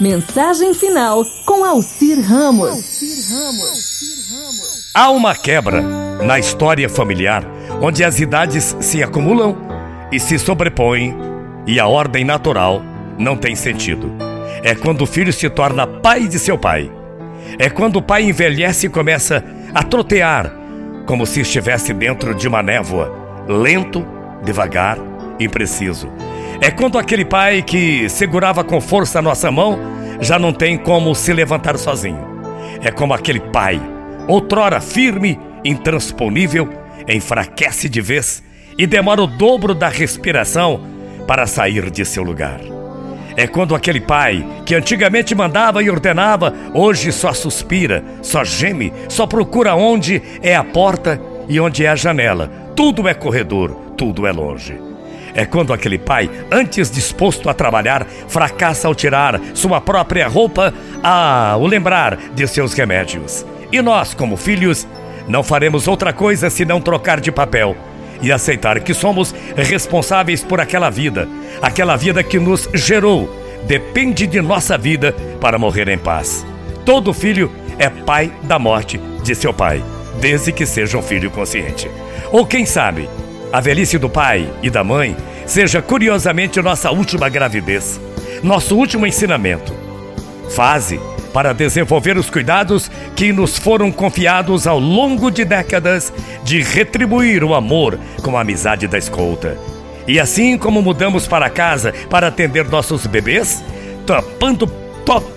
Mensagem final com Alcir Ramos. Há uma quebra na história familiar onde as idades se acumulam e se sobrepõem e a ordem natural não tem sentido. É quando o filho se torna pai de seu pai. É quando o pai envelhece e começa a trotear, como se estivesse dentro de uma névoa, lento, devagar, impreciso. É quando aquele pai que segurava com força a nossa mão já não tem como se levantar sozinho. É como aquele pai, outrora firme, intransponível, enfraquece de vez e demora o dobro da respiração para sair de seu lugar. É quando aquele pai, que antigamente mandava e ordenava, hoje só suspira, só geme, só procura onde é a porta e onde é a janela. Tudo é corredor, tudo é longe. É quando aquele pai, antes disposto a trabalhar, fracassa ao tirar sua própria roupa, a o lembrar de seus remédios. E nós, como filhos, não faremos outra coisa senão trocar de papel e aceitar que somos responsáveis por aquela vida, aquela vida que nos gerou. Depende de nossa vida para morrer em paz. Todo filho é pai da morte de seu pai, desde que seja um filho consciente. Ou quem sabe, a velhice do pai e da mãe seja curiosamente nossa última gravidez, nosso último ensinamento. Fase para desenvolver os cuidados que nos foram confiados ao longo de décadas de retribuir o amor com a amizade da escolta. E assim como mudamos para casa para atender nossos bebês, tapando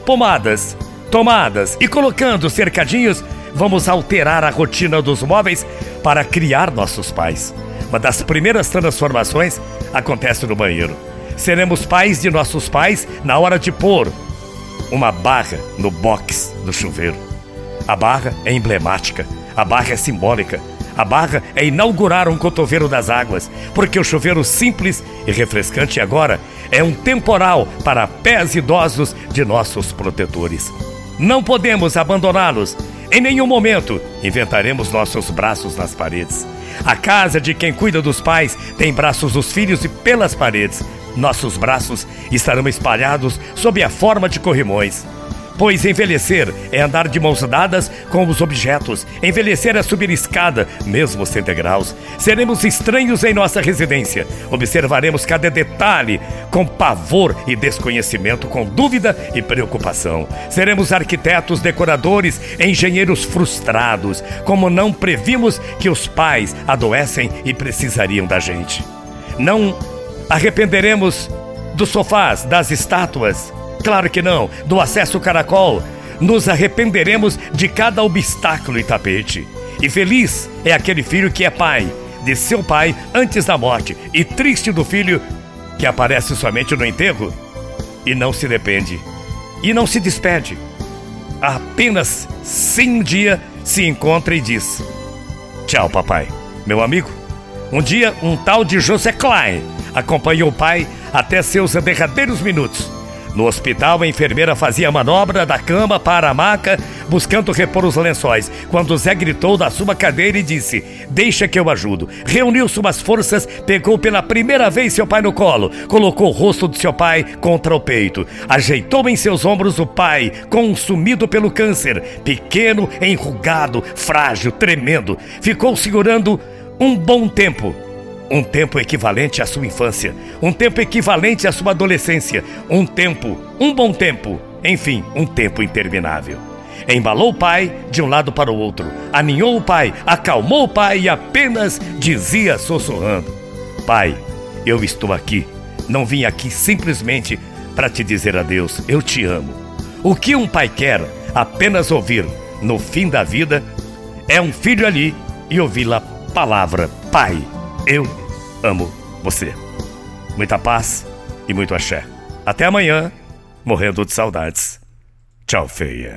pomadas, tomadas e colocando cercadinhos, vamos alterar a rotina dos móveis para criar nossos pais. Uma das primeiras transformações acontece no banheiro. Seremos pais de nossos pais na hora de pôr uma barra no box do chuveiro. A barra é emblemática, a barra é simbólica. A barra é inaugurar um cotovelo das águas, porque o chuveiro simples e refrescante agora é um temporal para pés idosos de nossos protetores. Não podemos abandoná-los. Em nenhum momento inventaremos nossos braços nas paredes. A casa de quem cuida dos pais tem braços dos filhos e pelas paredes. Nossos braços estarão espalhados sob a forma de corrimões. Pois envelhecer é andar de mãos dadas com os objetos. Envelhecer é subir escada, mesmo sem degraus. Seremos estranhos em nossa residência. Observaremos cada detalhe com pavor e desconhecimento, com dúvida e preocupação. Seremos arquitetos, decoradores, engenheiros frustrados, como não previmos que os pais adoecem e precisariam da gente. Não arrependeremos dos sofás, das estátuas Claro que não. Do acesso caracol, nos arrependeremos de cada obstáculo e tapete. E feliz é aquele filho que é pai de seu pai antes da morte, e triste do filho que aparece somente no enterro e não se depende e não se despede. Apenas sim um dia se encontra e diz: Tchau, papai. Meu amigo, um dia um tal de José Klein acompanhou o pai até seus derradeiros minutos no hospital, a enfermeira fazia a manobra da cama para a maca, buscando repor os lençóis, quando Zé gritou da sua cadeira e disse: Deixa que eu ajudo. Reuniu suas forças, pegou pela primeira vez seu pai no colo, colocou o rosto de seu pai contra o peito, ajeitou em seus ombros o pai, consumido pelo câncer, pequeno, enrugado, frágil, tremendo. Ficou segurando um bom tempo um tempo equivalente à sua infância, um tempo equivalente à sua adolescência, um tempo, um bom tempo, enfim, um tempo interminável. Embalou o pai de um lado para o outro, aninhou o pai, acalmou o pai e apenas dizia sussurrando: Pai, eu estou aqui. Não vim aqui simplesmente para te dizer adeus, eu te amo. O que um pai quer apenas ouvir no fim da vida é um filho ali e ouvir a palavra Pai. Eu amo você. Muita paz e muito axé. Até amanhã, morrendo de saudades. Tchau, feia.